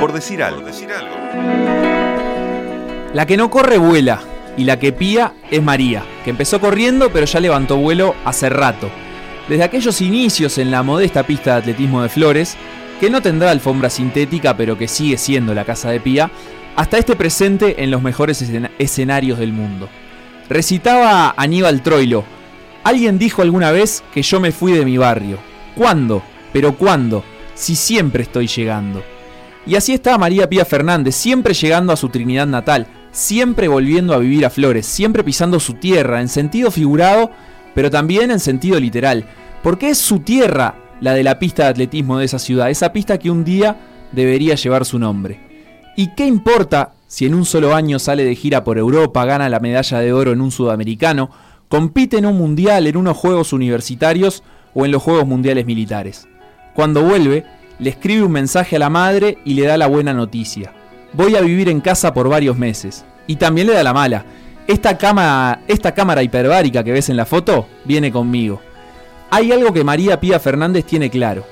Por decir algo. La que no corre vuela y la que pía es María, que empezó corriendo pero ya levantó vuelo hace rato. Desde aquellos inicios en la modesta pista de atletismo de Flores, que no tendrá alfombra sintética pero que sigue siendo la casa de Pía, hasta este presente en los mejores escenarios del mundo. Recitaba Aníbal Troilo, alguien dijo alguna vez que yo me fui de mi barrio. ¿Cuándo? ¿Pero cuándo? Si siempre estoy llegando. Y así está María Pía Fernández, siempre llegando a su Trinidad natal, siempre volviendo a vivir a Flores, siempre pisando su tierra, en sentido figurado pero también en sentido literal, porque es su tierra la de la pista de atletismo de esa ciudad, esa pista que un día debería llevar su nombre. ¿Y qué importa si en un solo año sale de gira por Europa, gana la medalla de oro en un sudamericano, compite en un mundial, en unos Juegos Universitarios o en los Juegos Mundiales Militares? Cuando vuelve, le escribe un mensaje a la madre y le da la buena noticia. Voy a vivir en casa por varios meses. Y también le da la mala esta, cama, esta cámara hiperbárica que ves en la foto viene conmigo. Hay algo que María Pía Fernández tiene claro.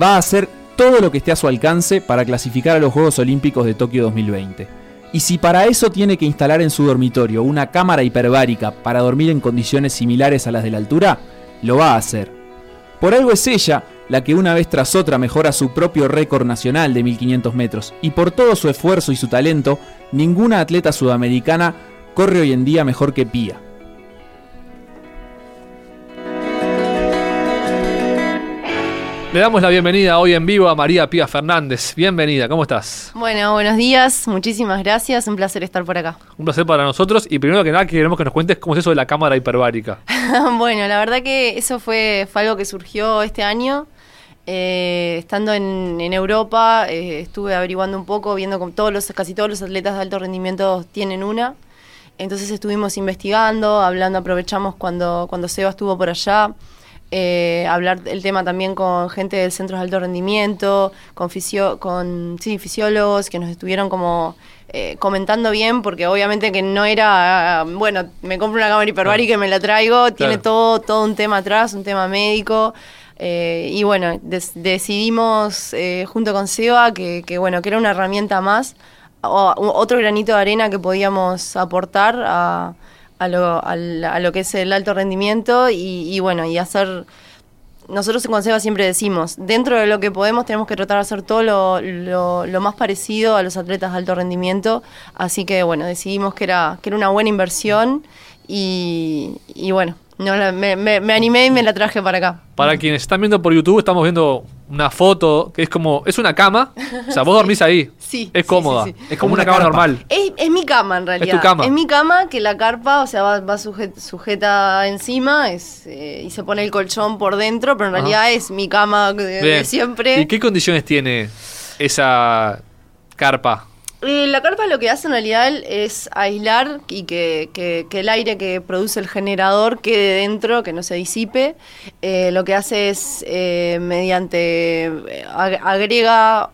Va a hacer todo lo que esté a su alcance para clasificar a los Juegos Olímpicos de Tokio 2020. Y si para eso tiene que instalar en su dormitorio una cámara hiperbárica para dormir en condiciones similares a las de la altura, lo va a hacer. Por algo es ella la que una vez tras otra mejora su propio récord nacional de 1500 metros, y por todo su esfuerzo y su talento, ninguna atleta sudamericana corre hoy en día mejor que Pía. Le damos la bienvenida hoy en vivo a María Pía Fernández. Bienvenida, ¿cómo estás? Bueno, buenos días, muchísimas gracias, un placer estar por acá. Un placer para nosotros y primero que nada queremos que nos cuentes cómo es eso de la cámara hiperbárica. bueno, la verdad que eso fue, algo que surgió este año. Eh, estando en, Europa, eh, estuve averiguando un poco, viendo que todos los, casi todos los atletas de alto rendimiento tienen una. Entonces estuvimos investigando, hablando, aprovechamos cuando, cuando Seba estuvo por allá, eh, hablar el tema también con gente del centro de alto rendimiento, con, fisio, con sí, fisiólogos que nos estuvieron como eh, comentando bien, porque obviamente que no era, bueno, me compro una cámara hiperbárica y me la traigo, tiene todo, todo un tema atrás, un tema médico. Eh, y bueno, decidimos junto con Seba que, que, bueno, que era una herramienta más otro granito de arena que podíamos aportar a, a, lo, a, lo, que es el alto rendimiento y, bueno, y hacer... Nosotros en Conseba siempre decimos, dentro de lo que podemos tenemos que tratar de hacer todo lo, lo, más parecido a los atletas de alto rendimiento, así que bueno, decidimos que era, que era una buena inversión y, y bueno, no, me, me, animé y me la traje para acá. Para quienes están viendo por YouTube, estamos viendo una foto que es como. Es una cama. O sea, vos dormís ahí. Sí. Es cómoda. es como una, cama normal. Es, es, mi cama en realidad. Es tu cama. Es mi cama que la carpa, o sea, va, va sujeta, encima es, eh, y se pone el colchón por dentro, pero en realidad es mi cama de siempre. ¿Y qué condiciones tiene esa carpa? Eh, la carpa lo que hace en realidad es aislar y que, el aire que produce el generador quede dentro, que no se disipe. Eh, lo que hace es, eh, mediante, agrega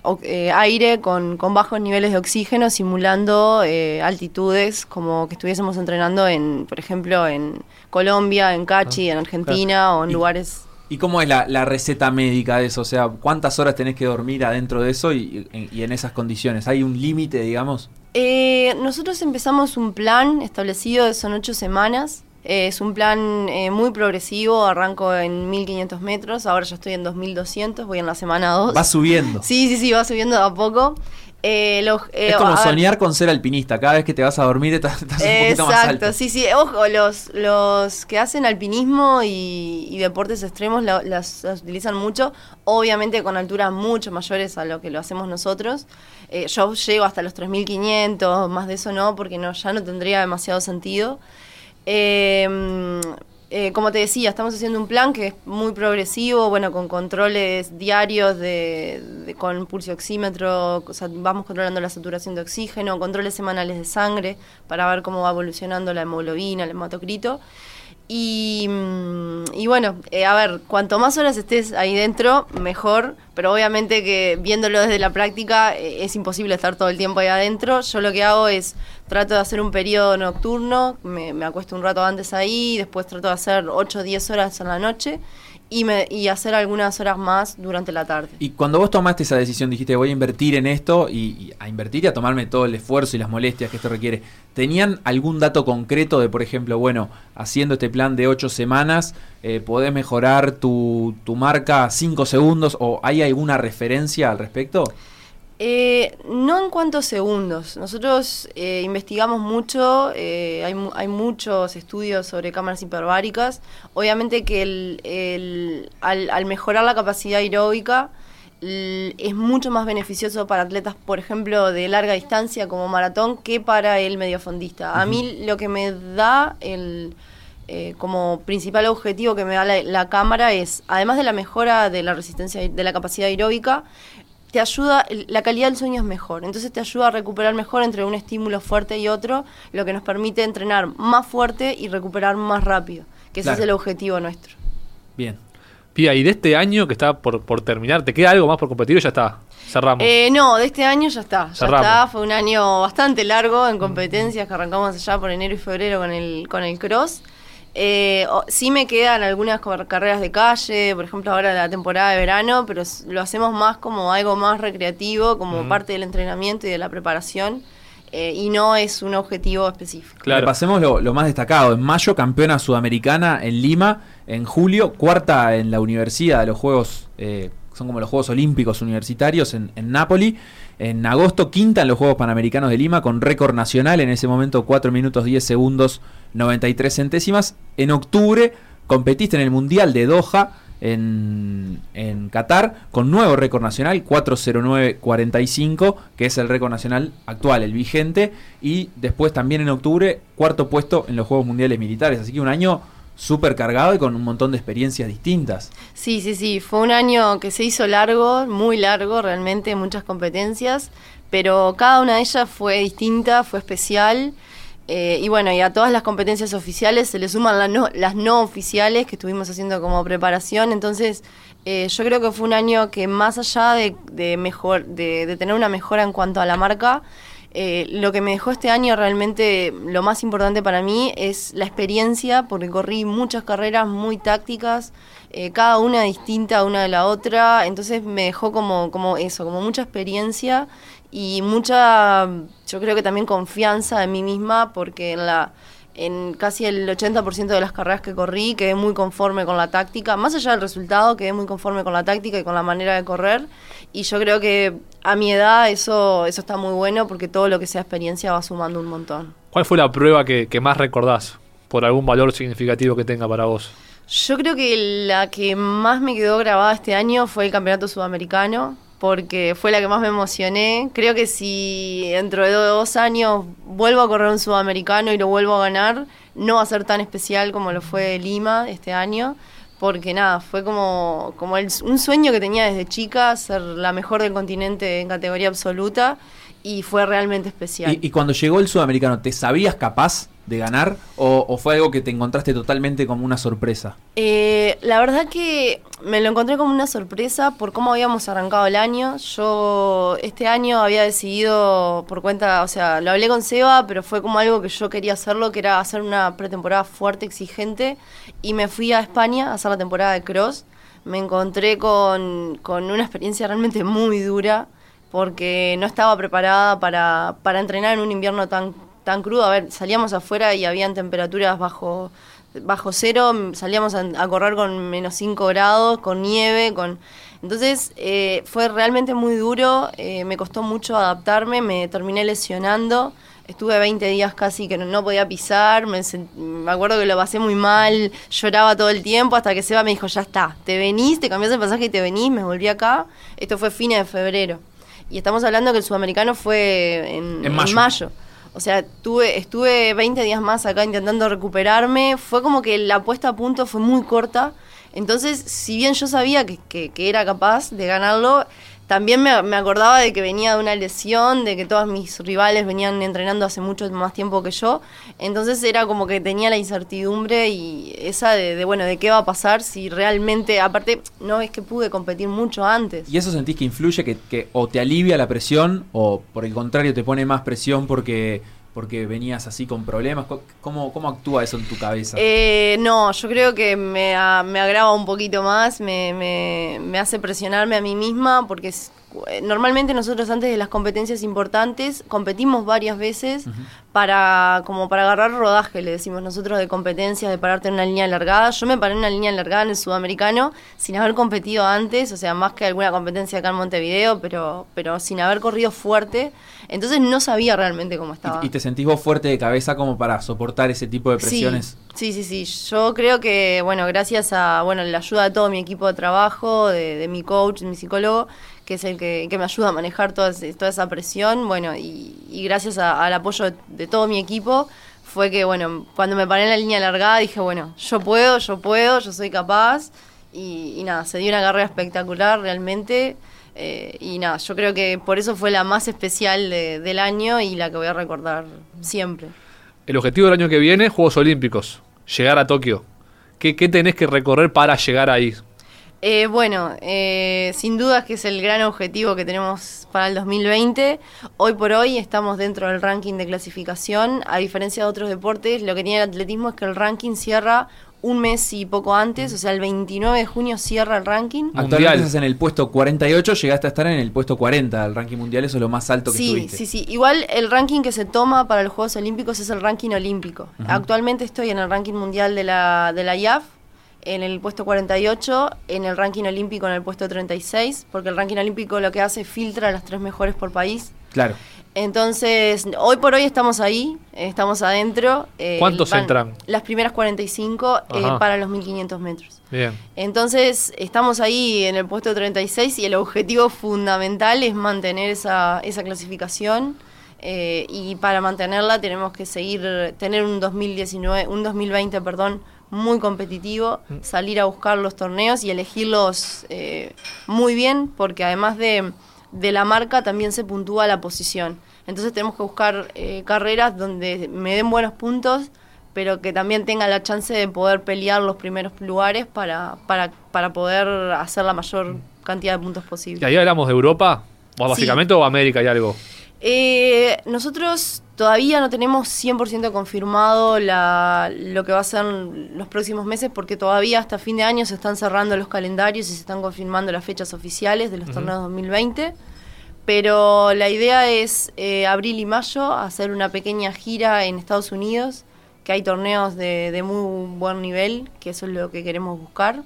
aire con, bajos niveles de oxígeno, simulando altitudes como que estuviésemos entrenando en, por ejemplo, en Colombia, en Cachi, ah, en Argentina o en lugares ¿Y cómo es la, receta médica de eso? O sea, ¿cuántas horas tenés que dormir adentro de eso y, en esas condiciones? ¿Hay un límite, digamos? Eh, nosotros empezamos un plan establecido, son ocho semanas. Eh, es un plan eh, muy progresivo, arranco en 1500 metros, ahora ya estoy en 2200, voy en la semana 2. Va subiendo. Sí, sí, sí, va subiendo a poco. Eh, eh, es como soñar con ser alpinista. Cada vez que te vas a dormir estás, un poquito más alto. sí, sí. Ojo, los, los que hacen alpinismo y, deportes extremos las, utilizan mucho. Obviamente con alturas mucho mayores a lo que lo hacemos nosotros. Eh, yo llego hasta los 3500, más de eso no, porque no, ya no tendría demasiado sentido. Eh, eh, como te decía, estamos haciendo un plan que es muy progresivo, bueno, con controles diarios de, con pulso oxímetro, vamos controlando la saturación de oxígeno, controles semanales de sangre para ver cómo va evolucionando la hemoglobina, el hematocrito. Y, mm, y bueno, eh, a ver, cuanto más horas estés ahí dentro, mejor, pero obviamente que viéndolo desde la práctica eh, es imposible estar todo el tiempo ahí adentro. Yo lo que hago es trato de hacer un periodo nocturno, me, me acuesto un rato antes ahí, después trato de hacer 8 o 10 horas en la noche y, me, y hacer algunas horas más durante la tarde. Y cuando vos tomaste esa decisión, dijiste voy a invertir en esto y, a invertir y a tomarme todo el esfuerzo y las molestias que esto requiere. ¿Tenían algún dato concreto de, por ejemplo, bueno, haciendo este plan de ocho semanas, eh, podés mejorar tu, tu marca cinco segundos o hay alguna referencia al respecto? Eh, no en cuanto a segundos. Nosotros eh, investigamos mucho, eh, hay, mu- hay muchos estudios sobre cámaras hiperbáricas. Obviamente que el, el- al, al mejorar la capacidad aeróbica es mucho más beneficioso para atletas, por ejemplo, de larga distancia como maratón que para el mediofondista. A mí lo que me da el... eh, como principal objetivo que me da la, la cámara es, además de la mejora de la resistencia, de la capacidad aeróbica, te ayuda, la calidad del sueño es mejor, entonces te ayuda a recuperar mejor entre un estímulo fuerte y otro, lo que nos permite entrenar más fuerte y recuperar más rápido, que ese Claro. es el objetivo nuestro. Bien. Pía, y de este año que está por, por terminar, ¿te queda algo más por competir o ya está? Cerramos. Eh, no, de este año ya está, ya Cerramos. está, fue un año bastante largo en competencias que arrancamos allá por enero y febrero con el, con el cross. Eh, o- sí me quedan algunas carreras de calle, por ejemplo ahora la temporada de verano, pero lo hacemos más como algo más recreativo, como parte del entrenamiento y de la preparación, eh, y no es un objetivo específico. Claro. Repasemos lo, lo más destacado. En mayo, campeona sudamericana en Lima. En julio, cuarta en la universidad de los Juegos, eh, son como los Juegos Olímpicos Universitarios en, en. En agosto, quinta en los Juegos Panamericanos de Lima con récord nacional. En ese momento, 4 minutos 10 segundos 93 centésimas. En octubre, competiste en el Mundial de Doha en, en Qatar con nuevo récord nacional, 409.45, que es el récord nacional actual, el vigente, y después también en octubre, cuarto puesto en los Juegos Mundiales Militares, así que un año súper cargado y con un montón de experiencias distintas. Sí, sí, sí, fue un año que se hizo largo, muy largo realmente, muchas competencias, pero cada una de ellas fue distinta, fue especial. eh, y bueno, y a todas las competencias oficiales se le suman no- las no oficiales que estuvimos haciendo como preparación. Entonces, eh, yo creo que fue un año que más allá de, mejor, de tener una mejora en cuanto a la marca, eh, lo que me dejó este año realmente lo más importante para mí es la experiencia, porque corrí muchas carreras muy tácticas, eh, cada una distinta una de la otra, entonces me dejó como, como eso, como mucha experiencia y mucha, yo creo que también confianza en mí misma, porque en la en casi el 80% de las carreras que corrí quedé muy conforme con la táctica, más allá del resultado, quedé muy conforme con la táctica y con la manera de correr. Y yo creo que a mi edad eso, eso está muy bueno porque todo lo que sea experiencia va sumando un montón. ¿Cuál fue la prueba que, que más recordás por algún valor significativo que tenga para vos? Yo creo que la que más me quedó grabada este año fue el Campeonato Sudamericano, porque fue la que más me emocioné. Creo que si dentro de dos años vuelvo a correr un Sudamericano y lo vuelvo a ganar, no va a ser tan especial como lo fue Lima este año. Porque nada, fue como, como el- un sueño que tenía desde chica, ser la mejor del continente en categoría absoluta, y fue realmente especial. Y, y cuando llegó el sudamericano, ¿te sabías capaz de ganar o, o fue algo que te encontraste totalmente como una sorpresa? Eh, la verdad que me lo encontré como una sorpresa por cómo habíamos arrancado el año. Yo este año había decidido por cuenta, o sea, lo hablé con Seba, pero fue como algo que yo quería hacerlo, que era hacer una pretemporada fuerte, exigente, y me fui a España a hacer la temporada de cross. Me encontré con, con una experiencia realmente muy dura, porque no estaba preparada para, para entrenar en un invierno tan, tan crudo. A ver, salíamos afuera y habían temperaturas bajo bajo cero, salíamos a, correr con menos 5 grados, con nieve, con... Entonces eh, fue realmente muy duro, eh, me costó mucho adaptarme, me terminé lesionando, estuve 20 días casi que no, podía pisar, me acuerdo que lo pasé muy mal, lloraba todo el tiempo hasta que Seba me dijo, ya está, te venís, te cambiás el pasaje y te venís, me volví acá, esto fue fines de febrero. Y estamos hablando que el sudamericano fue en, En en mayo. mayo. O sea, tuve, estuve 20 días más acá intentando recuperarme. Fue como que la puesta a punto fue muy corta. Entonces, si bien yo sabía que, que- que era capaz de ganarlo, también me, me acordaba de que venía de una lesión, de que todos mis rivales venían entrenando hace mucho más tiempo que yo. Entonces era como que tenía la incertidumbre y esa de, de, bueno, de qué va a pasar si realmente, aparte, no es que pude competir mucho antes. ¿Y eso sentís que influye, que, que o te alivia la presión o por el contrario te pone más presión porque porque venías así con problemas. ¿Cómo, cómo actúa eso en tu cabeza? Eh, no, yo creo que me, me agrava un poquito más, me, me- me hace presionarme a mí misma, porque es- normalmente nosotros antes de las competencias importantes competimos varias veces para como para agarrar rodaje, le decimos nosotros de competencias, de pararte en una línea largada. Yo me paré en una línea largada en el sudamericano sin haber competido antes, o sea, más que alguna competencia acá en Montevideo, pero, pero sin haber corrido fuerte. Entonces no sabía realmente cómo estaba. ¿Y, y te sentís vos fuerte de cabeza como para soportar ese tipo de presiones? Sí, sí, sí, sí. Yo creo que, bueno, gracias a bueno, la ayuda de todo mi equipo de trabajo, de, de mi coach, mi psicólogo, que es el que, que me ayuda a manejar toda, toda esa presión, bueno, y, gracias al apoyo de, todo mi equipo, fue que, bueno, cuando me paré en la línea largada dije, bueno, yo puedo, yo puedo, yo soy capaz, y, nada, se dio una carrera espectacular realmente. eh, y nada, yo creo que por eso fue la más especial de- del año y la que voy a recordar siempre. El objetivo del año que viene, Juegos Olímpicos. Llegar a Tokio. ¿Qué, qué tenés que recorrer para llegar ahí? Eh, bueno, eh, sin dudas que es el gran objetivo que tenemos para el 2020. Hoy por hoy estamos dentro del ranking de clasificación. A diferencia de otros deportes, lo que tiene el atletismo es que el ranking cierra un mes y poco antes, o sea, el 29 de junio cierra el ranking. Actualmente estás en el puesto 48, llegaste a estar en el puesto 40 del ranking mundial, eso es lo más alto que Sí, estuviste. sí, sí. Igual el ranking que se toma para los Juegos Olímpicos es el ranking olímpico. Actualmente estoy en el ranking mundial de la, de la IAF, en el puesto 48, en el ranking olímpico en el puesto 36, porque el ranking olímpico lo que hace es filtra a las tres mejores por país. Claro. Entonces, hoy por hoy estamos ahí, estamos adentro. eh, ¿Cuántos entran? Las primeras 45 eh, para los 1500 metros. Bien. Entonces, estamos ahí en el puesto 36 y el objetivo fundamental es mantener esa, esa clasificación. eh, y para mantenerla tenemos que seguir, tener un 2019, un 2020, perdón, muy competitivo, salir a buscar los torneos y elegirlos eh, muy bien, porque además de, de la marca también se puntúa la posición. Entonces tenemos que buscar eh, carreras donde me den buenos puntos, pero que también tenga la chance de poder pelear los primeros lugares para, para, para poder hacer la mayor cantidad de puntos ¿Y posible. ahí hablamos de Europa? ¿O Sí. básicamente o América y algo? Eh, nosotros todavía no tenemos 100% confirmado la, lo que va a ser los próximos meses porque todavía hasta fin de año se están cerrando los calendarios y se están confirmando las fechas oficiales de los torneos 2020. Pero la idea es eh, abril y mayo hacer una pequeña gira en Estados Unidos, que hay torneos de, de muy buen nivel, que eso es lo que queremos buscar.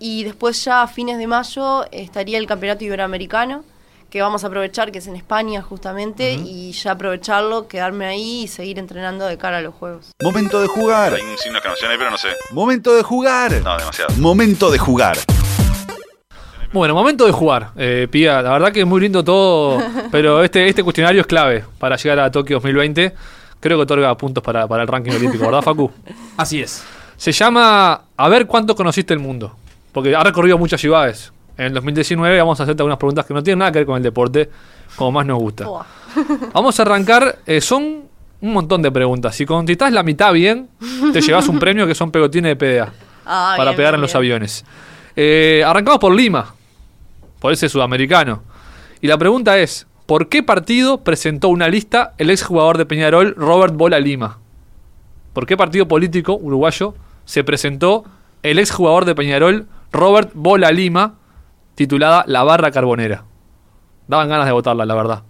Y después ya a fines de mayo estaría el Campeonato Iberoamericano, que vamos a aprovechar, que es en España justamente, y ya aprovecharlo, quedarme ahí y seguir entrenando de cara a los Juegos. Momento de jugar. Hay un signo que no sé, pero no sé. Momento de jugar. No, demasiado. Momento de jugar. Bueno, momento de jugar. Eh, Pía, la verdad que es muy lindo todo, pero este, este cuestionario es clave para llegar a Tokio 2020. Creo que otorga puntos para, para el ranking olímpico, ¿verdad, Facu? Así es. Se llama A ver cuánto conociste el mundo. Porque ha recorrido muchas ciudades. En el 2019 vamos a hacerte algunas preguntas que no tienen nada que ver con el deporte, como más nos gusta. Vamos a arrancar. eh, son un montón de preguntas. Si contestás la mitad bien, te llevas un premio que son pegotines de PDA Ah, para bien, pegar bien, en los bien. aviones. Eh, arrancamos por Lima, por ese sudamericano. Y la pregunta es: ¿por qué partido presentó una lista el exjugador de Peñarol, Robert Bola Lima? ¿Por qué partido político uruguayo se presentó el exjugador de Peñarol, Robert Bola Lima, titulada La Barra Carbonera? Daban ganas de votarla, la verdad.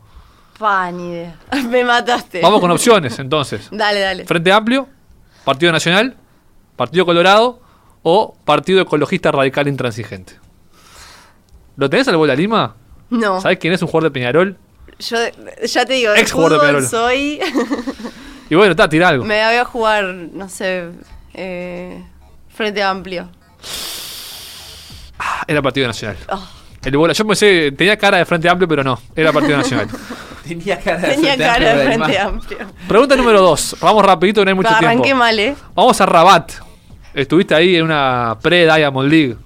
Pa, ni idea. Me mataste. Vamos con opciones, entonces. Dale, dale. Frente Amplio, Partido Nacional, Partido Colorado o Partido Ecologista Radical Intransigente. ¿Lo tenés al Bola Lima? No. ¿Sabés quién es un jugador de Peñarol? Yo ya te digo, Ex jugador de Peñarol. soy. Y bueno, está, tira algo. Me voy a jugar, no sé, eh, frente amplio. Era Partido Nacional. Ah, El Bola, yo pensé, tenía cara de Frente Amplio, pero no, era Partido Nacional. Tenía cara de tenía Frente cara Amplio, de frente amplio. Pregunta número dos. Vamos rapidito, no hay mucho Pa, arranqué tiempo. mal, ¿eh? Vamos a Rabat. Estuviste ahí en una pre-Diamond League.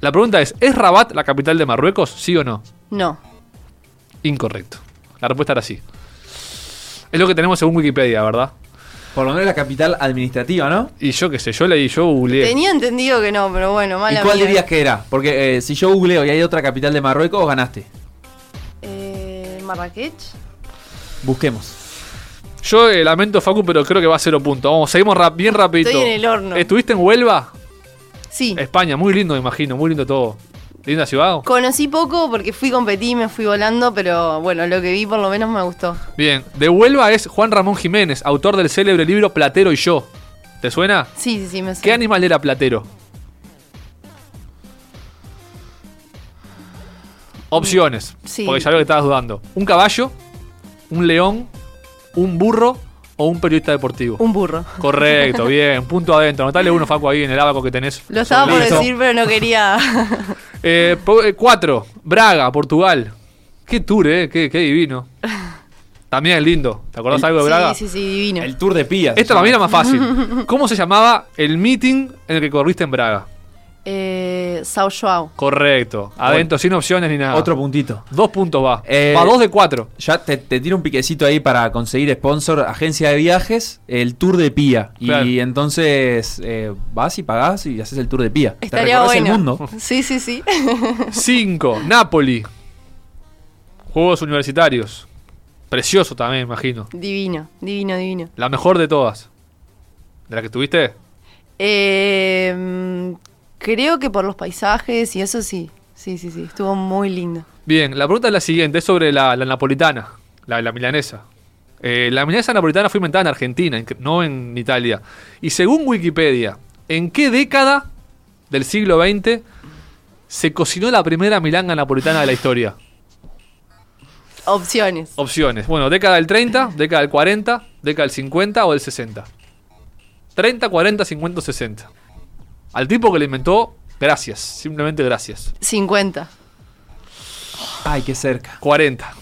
La pregunta es, ¿es Rabat la capital de Marruecos? ¿Sí o no? No. Incorrecto. La respuesta era sí. Es lo que tenemos según Wikipedia, ¿verdad? Por lo menos la capital administrativa, ¿no? Y yo qué sé, yo leí, yo googleé. Tenía entendido que no, pero bueno, ¿Y mala cuál mía. dirías que era? Porque eh, si yo googleo y hay otra capital de Marruecos, ganaste. Eh, Marrakech. Busquemos. Yo eh, lamento, Facu, pero creo que va a cero punto. Vamos, seguimos rap- bien rapidito. Estoy en el horno. ¿Estuviste en Huelva? Sí. España, muy lindo, me imagino, muy lindo todo. ¿Linda ciudad? Conocí poco porque fui competí, me fui volando, pero bueno, lo que vi por lo menos me gustó. Bien, de Huelva es Juan Ramón Jiménez, autor del célebre libro Platero y yo. ¿Te suena? Sí, sí, sí, me ¿Qué suena. animal era Platero? Opciones, Sí. porque ya veo que estabas dudando. ¿Un caballo? ¿Un león? ¿Un burro? ¿O un periodista deportivo? Un burro. Correcto, bien. Punto adentro. Anotale uno, Facu, ahí en el abaco que tenés. Lo estaba por Listo. decir, pero no quería. Eh, eh, cuatro, Braga, Portugal. Qué tour, eh, qué, qué divino. También lindo. ¿Te acordás algo de Braga? Sí, sí, sí, divino. El Tour de Pías. Esta para mí era más fácil. ¿Cómo se llamaba el meeting en el que corriste en Braga? Eh, Sao Joao. Correcto. Adentro, sin opciones ni nada. Otro puntito. Dos puntos va. Eh, va dos de cuatro. Ya te, te tiro un piquecito ahí para conseguir sponsor, agencia de viajes, el Tour de Pía. Claro. Y entonces eh, vas y pagás y haces el Tour de Pía. Estaría te bueno. el mundo. Sí, sí, sí. Cinco, Napoli. Juegos universitarios. Precioso también, imagino. divino, divino, divino. La mejor de todas. ¿De la que tuviste? Eh, creo que por los paisajes y eso sí. Sí, sí, sí. Estuvo muy lindo. Bien, la pregunta es la siguiente, es sobre la, la napolitana, la, la milanesa. Eh, la milanesa napolitana fue inventada en Argentina, en- no en Italia. Y según Wikipedia, ¿en qué década del siglo XX se cocinó la primera milanga napolitana de la historia? Opciones. Opciones. Bueno, década del 30, década del 40, década del 50 o del 60. 30, 40, 50 o 60. Al tipo que le inventó, gracias. Simplemente gracias. 50. Ay, qué cerca. 40.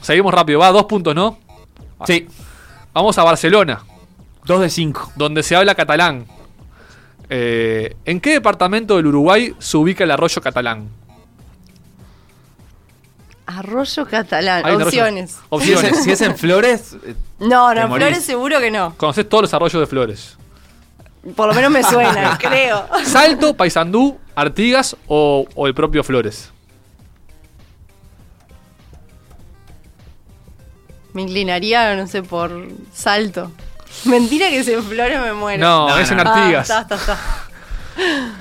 Seguimos rápido. Va, dos puntos, ¿no? Sí, Vamos a Barcelona, dos de cinco. donde se habla catalán. Eh, ¿En qué departamento del Uruguay se ubica el arroyo catalán? Arroyo catalán. Hay un arroyo- Opciones. Si es, Opciones. en- si es en Flores, eh, No, Te no, morís. Flores seguro que no. Conoces todos los arroyos de Flores. Por lo menos me suena, creo. Salto, Paysandú, Artigas o, o el propio Flores. Me inclinaría, no sé, por salto. Mentira que si en Flores me muero. No, No, es en. Artigas. Ah, está, está, está.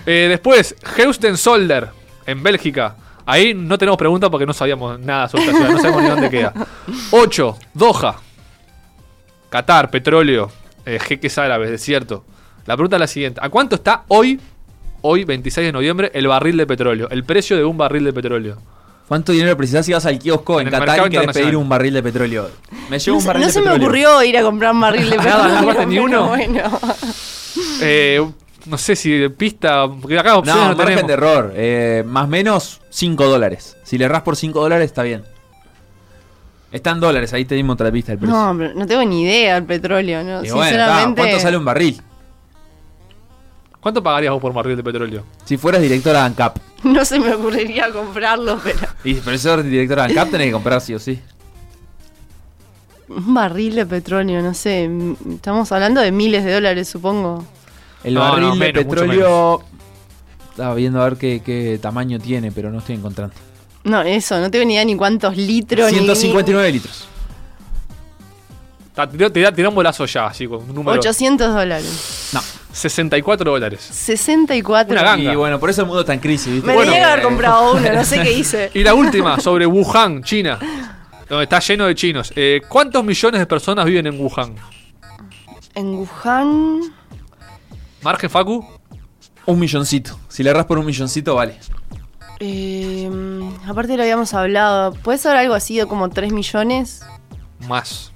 Eh, después, Houston Solder, en Bélgica. Ahí no tenemos preguntas porque no sabíamos nada sobre esta ciudad, no sabemos ni dónde queda. 8. Doha. Qatar, petróleo, eh, jeques árabes, desierto. La pregunta es la siguiente. ¿A cuánto está hoy, hoy 26 de noviembre, el barril de petróleo? El precio de un barril de petróleo. ¿cuánto dinero precisás si vas al kiosco En en, Qatar y querés pedir un barril de petróleo? Me llevo No, un se- barril no de se me ocurrió ir a comprar un barril de Nada, petróleo. ¿no compraste ni uno? Bueno. Eh, no sé si pista, porque acá opciones No, no, margen tenemos. de error. Eh, más o menos 5 dólares. Si le erras por 5 dólares, está bien. Está en dólares, ahí te dimos otra pista del precio. No, pero no tengo ni idea del petróleo, ¿no? Y bueno, está, Sinceramente. ¿cuánto sale un barril? ¿Cuánto pagarías vos por un barril de petróleo? Si fueras directora de ANCAP. No se me ocurriría comprarlo, pero. Y por eso eres directora de ANCAP tenés que comprar sí o sí. Un barril de petróleo, no sé. Estamos hablando de miles de dólares, supongo. El No, barril no, de menos, petróleo. Estaba viendo a ver qué, qué tamaño tiene, pero no estoy encontrando. No, eso, no tengo ni idea ni cuántos litros. ni- 159 litros. Ta- Te, te, te da un bolazo ya, así con un ni- número. 800 dólares. No. 64 dólares. 64. Una ganga. Y bueno, por eso el mundo está en crisis, ¿viste? Me Bueno, tenía que haber eh, comprado uno, no sé qué hice. Y la última, sobre Wuhan, China. Donde está lleno de chinos. Eh, ¿Cuántos millones de personas viven en Wuhan? En Wuhan. ¿Margen, Facu? Un milloncito. Si le erras por un milloncito, vale. eh, aparte lo habíamos hablado. ¿Puede ser algo así de como 3 millones? Más.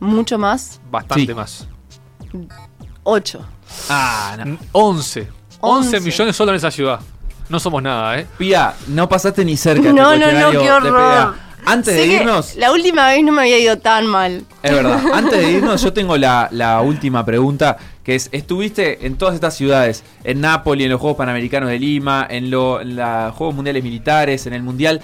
¿Mucho más? Bastante Sí. más. 8. Ah, no. N- 11. 11 11. millones solo en esa ciudad. No somos nada, ¿eh? Pía, no pasaste ni cerca. No, este no, no, cuestionario qué horror. Antes Sé de irnos, La última vez no me había ido tan mal. es verdad, antes de irnos yo tengo la, la última pregunta, que es, estuviste en todas estas ciudades, en Nápoles, en los Juegos Panamericanos de Lima, en, lo- en los Juegos Mundiales Militares, en el Mundial,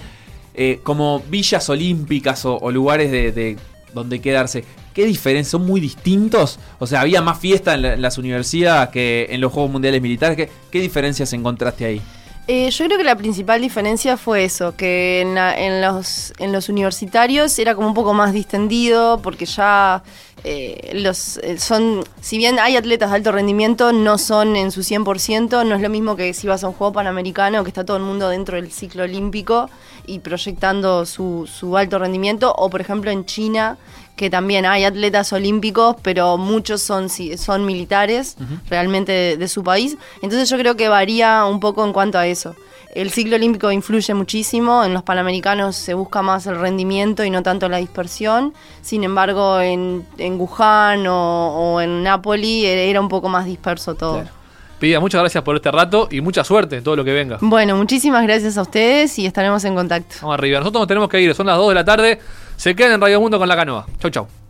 eh, como villas olímpicas o, o lugares de, de donde quedarse. ¿Qué diferencia? ¿Son muy distintos? O sea, ¿había más fiesta en, la- las universidades que en los Juegos Mundiales Militares? ¿Qué, qué diferencias encontraste ahí? Eh, yo creo que la principal diferencia fue eso, que en, la- en los, en los universitarios era como un poco más distendido, porque ya eh, los eh, son, si bien hay atletas de alto rendimiento, no son en su 100%, no es lo mismo que si vas a un juego panamericano, que está todo el mundo dentro del ciclo olímpico y proyectando su, su alto rendimiento, o por ejemplo en China, que también hay atletas olímpicos, pero muchos son, son militares realmente de, de su país. Entonces yo creo que varía un poco en cuanto a eso. El ciclo olímpico influye muchísimo, en los panamericanos se busca más el rendimiento y no tanto la dispersión. Sin embargo, en, en Wuhan o, o en Napoli era era un poco más disperso todo. Claro. Pida, muchas gracias por este rato y mucha suerte en todo lo que venga. Bueno, muchísimas gracias a ustedes y estaremos en contacto. Vamos arriba. Nosotros nos tenemos que ir, son las 2 de la tarde. Se quedan en Radio Mundo con la canoa. Chau, chau.